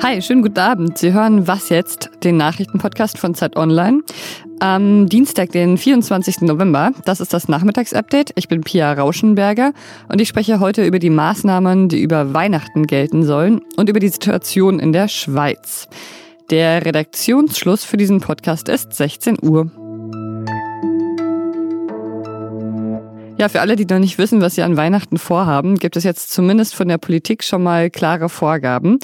Hi, schönen guten Abend. Sie hören Was jetzt, den Nachrichtenpodcast von Zeit Online. Am Dienstag, den 24. November, das ist das Nachmittagsupdate. Ich bin Pia Rauschenberger und ich spreche heute über die Maßnahmen, die über Weihnachten gelten sollen und über die Situation in der Schweiz. Der Redaktionsschluss für diesen Podcast ist 16 Uhr. Ja, für alle, die noch nicht wissen, was sie an Weihnachten vorhaben, gibt es jetzt zumindest von der Politik schon mal klare Vorgaben.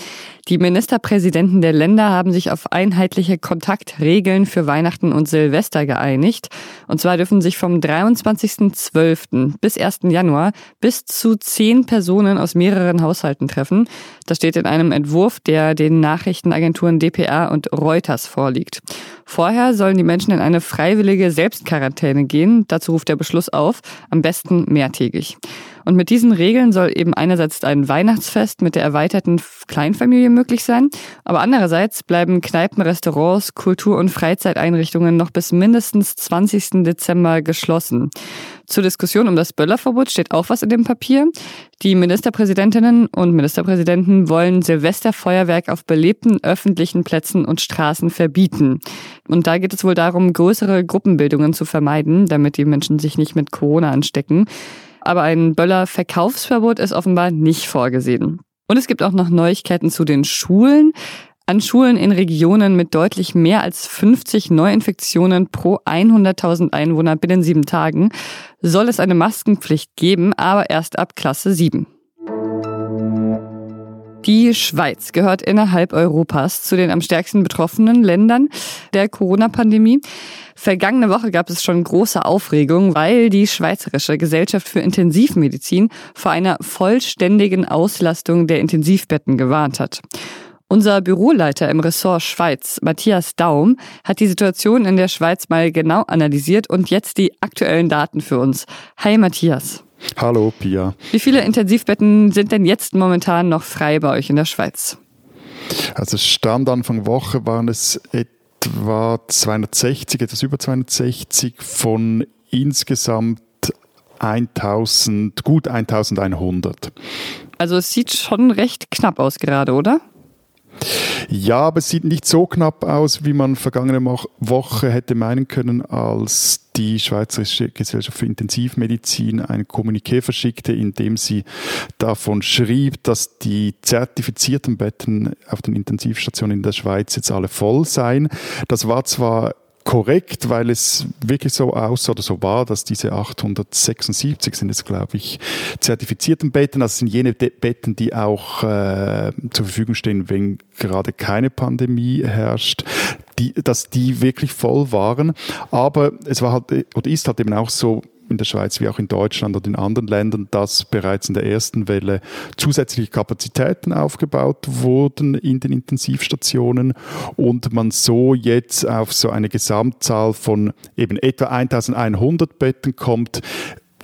Die Ministerpräsidenten der Länder haben sich auf einheitliche Kontaktregeln für Weihnachten und Silvester geeinigt. Und zwar dürfen sich vom 23.12. bis 1. Januar bis zu zehn Personen aus mehreren Haushalten treffen. Das steht in einem Entwurf, der den Nachrichtenagenturen dpa und Reuters vorliegt. Vorher sollen die Menschen in eine freiwillige Selbstquarantäne gehen. Dazu ruft der Beschluss auf, am besten mehrtägig. Und mit diesen Regeln soll eben einerseits ein Weihnachtsfest mit der erweiterten Kleinfamilie möglich sein, aber andererseits bleiben Kneipen, Restaurants, Kultur- und Freizeiteinrichtungen noch bis mindestens 20. Dezember geschlossen. Zur Diskussion um das Böllerverbot steht auch was in dem Papier. Die Ministerpräsidentinnen und Ministerpräsidenten wollen Silvesterfeuerwerk auf belebten öffentlichen Plätzen und Straßen verbieten. Und da geht es wohl darum, größere Gruppenbildungen zu vermeiden, damit die Menschen sich nicht mit Corona anstecken. Aber ein Böller-Verkaufsverbot ist offenbar nicht vorgesehen. Und es gibt auch noch Neuigkeiten zu den Schulen. An Schulen in Regionen mit deutlich mehr als 50 Neuinfektionen pro 100.000 Einwohner binnen sieben Tagen soll es eine Maskenpflicht geben, aber erst ab Klasse 7. Die Schweiz gehört innerhalb Europas zu den am stärksten betroffenen Ländern der Corona-Pandemie. Vergangene Woche gab es schon große Aufregung, weil die Schweizerische Gesellschaft für Intensivmedizin vor einer vollständigen Auslastung der Intensivbetten gewarnt hat. Unser Büroleiter im Ressort Schweiz, Matthias Daum, hat die Situation in der Schweiz mal genau analysiert und jetzt die aktuellen Daten für uns. Hi Matthias. Hallo, Pia. Wie viele Intensivbetten sind denn jetzt momentan noch frei bei euch in der Schweiz? Also Stand Anfang Woche waren es etwa 260, etwas über 260 von insgesamt 1000, gut 1100. Also es sieht schon recht knapp aus gerade, oder? Ja, aber es sieht nicht so knapp aus, wie man vergangene Woche hätte meinen können, als die Schweizerische Gesellschaft für Intensivmedizin ein Kommuniqué verschickte, in dem sie davon schrieb, dass die zertifizierten Betten auf den Intensivstationen in der Schweiz jetzt alle voll seien. Das war zwar korrekt, weil es wirklich so aussah oder so war, dass diese 876 sind es, glaube ich, zertifizierten Betten, das sind jene Betten, die auch äh, zur Verfügung stehen, wenn gerade keine Pandemie herrscht, die, dass die wirklich voll waren. Aber es war halt oder ist halt eben auch so, in der Schweiz wie auch in Deutschland und in anderen Ländern, dass bereits in der ersten Welle zusätzliche Kapazitäten aufgebaut wurden in den Intensivstationen und man so jetzt auf so eine Gesamtzahl von eben etwa 1100 Betten kommt,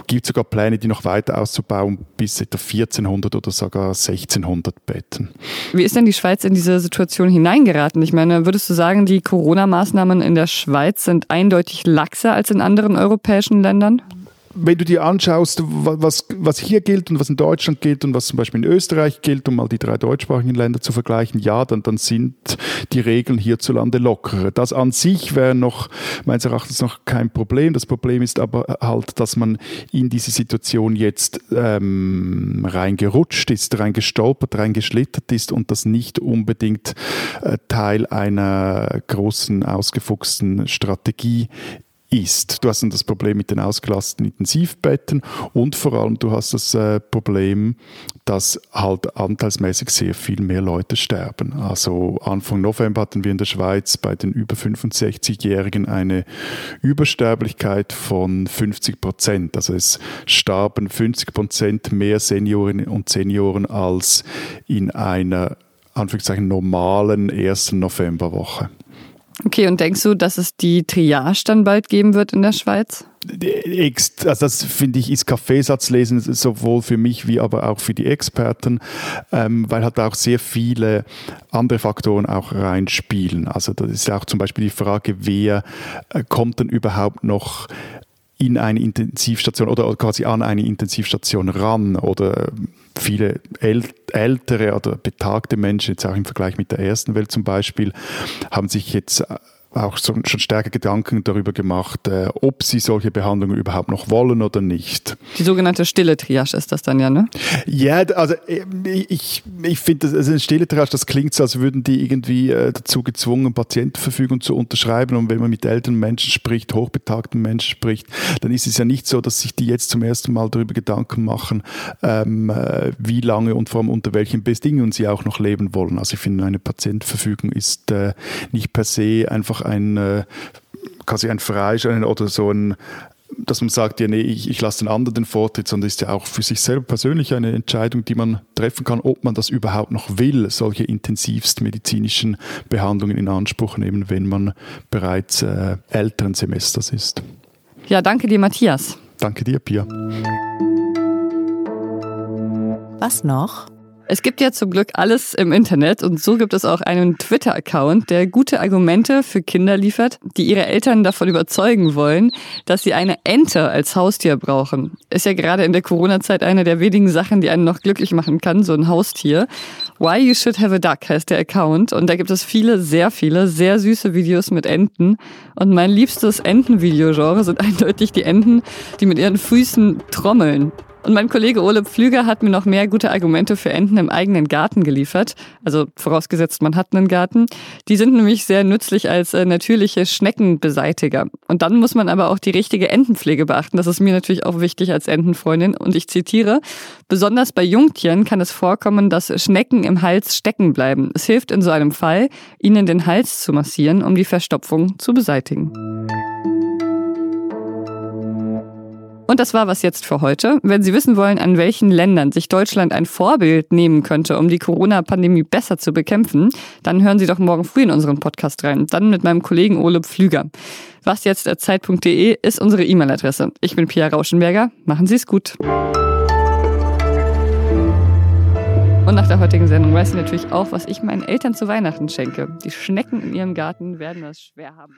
gibt sogar Pläne, die noch weiter auszubauen, bis etwa 1400 oder sogar 1600 Betten. Wie ist denn die Schweiz in diese Situation hineingeraten? Ich meine, würdest du sagen, die Corona-Maßnahmen in der Schweiz sind eindeutig laxer als in anderen europäischen Ländern? Wenn du dir anschaust, was, was hier gilt und was in Deutschland gilt und was zum Beispiel in Österreich gilt, um mal die drei deutschsprachigen Länder zu vergleichen, ja, dann, dann sind die Regeln hierzulande lockerer. Das an sich wäre noch, meines Erachtens, noch kein Problem. Das Problem ist aber halt, dass man in diese Situation jetzt ähm, reingerutscht ist, reingestolpert, reingeschlittert ist und das nicht unbedingt äh, Teil einer großen, ausgefuchsten Strategie ist. Du hast dann das Problem mit den ausgelasteten Intensivbetten und vor allem du hast das äh, Problem, dass halt anteilsmäßig sehr viel mehr Leute sterben. Also Anfang November hatten wir in der Schweiz bei den über 65-Jährigen eine Übersterblichkeit von 50 Prozent. Also es starben 50 Prozent mehr Seniorinnen und Senioren als in einer Anführungszeichen normalen ersten Novemberwoche. Okay, und denkst du, dass es die Triage dann bald geben wird in der Schweiz? Also das finde ich, ist Kaffeesatzlesen sowohl für mich wie aber auch für die Experten, ähm, weil halt auch sehr viele andere Faktoren auch reinspielen. Also das ist auch zum Beispiel die Frage, wer äh, kommt denn überhaupt noch in eine Intensivstation oder quasi an eine Intensivstation ran oder viele ältere oder betagte Menschen, jetzt auch im Vergleich mit der ersten Welt zum Beispiel, haben sich jetzt auch schon stärker Gedanken darüber gemacht, äh, ob sie solche Behandlungen überhaupt noch wollen oder nicht. Die sogenannte stille Triage ist das dann ja, ne? Ja, also äh, ich, ich finde, also eine stille Triage, das klingt so, als würden die irgendwie äh, dazu gezwungen, Patientenverfügung zu unterschreiben. Und wenn man mit älteren Menschen spricht, hochbetagten Menschen spricht, dann ist es ja nicht so, dass sich die jetzt zum ersten Mal darüber Gedanken machen, ähm, äh, wie lange und vor allem unter welchen Bedingungen sie auch noch leben wollen. Also ich finde, eine Patientenverfügung ist nicht per se einfach ein, äh, quasi ein Freischein oder so ein, dass man sagt, ja, nee, ich, ich lasse den anderen den Vortritt, sondern ist ja auch für sich selber persönlich eine Entscheidung, die man treffen kann, ob man das überhaupt noch will, solche intensivst medizinischen Behandlungen in Anspruch nehmen, wenn man bereits äh, älteren Semesters ist. Ja, danke dir, Matthias. Danke dir, Pia. Was noch? Es gibt ja zum Glück alles im Internet und so gibt es auch einen Twitter-Account, der gute Argumente für Kinder liefert, die ihre Eltern davon überzeugen wollen, dass sie eine Ente als Haustier brauchen. Ist ja gerade in der Corona-Zeit eine der wenigen Sachen, die einen noch glücklich machen kann, so ein Haustier. Why You Should Have a Duck heißt der Account und da gibt es viele, sehr viele, sehr süße Videos mit Enten. Und mein liebstes Enten-Videogenre sind eindeutig die Enten, die mit ihren Füßen trommeln. Und mein Kollege Ole Pflüger hat mir noch mehr gute Argumente für Enten im eigenen Garten geliefert. Also vorausgesetzt, man hat einen Garten. Die sind nämlich sehr nützlich als äh, natürliche Schneckenbeseitiger. Und dann muss man aber auch die richtige Entenpflege beachten. Das ist mir natürlich auch wichtig als Entenfreundin. Und ich zitiere, besonders bei Jungtieren kann es vorkommen, dass Schnecken im Hals stecken bleiben. Es hilft in so einem Fall, ihnen den Hals zu massieren, um die Verstopfung zu beseitigen. Und das war was jetzt für heute. Wenn Sie wissen wollen, an welchen Ländern sich Deutschland ein Vorbild nehmen könnte, um die Corona-Pandemie besser zu bekämpfen, dann hören Sie doch morgen früh in unseren Podcast rein. Dann mit meinem Kollegen Ole Pflüger. Was jetzt zeit.de ist unsere E-Mail-Adresse. Ich bin Pia Rauschenberger. Machen Sie es gut. Und nach der heutigen Sendung weiß ich natürlich auch, was ich meinen Eltern zu Weihnachten schenke. Die Schnecken in ihrem Garten werden das schwer haben.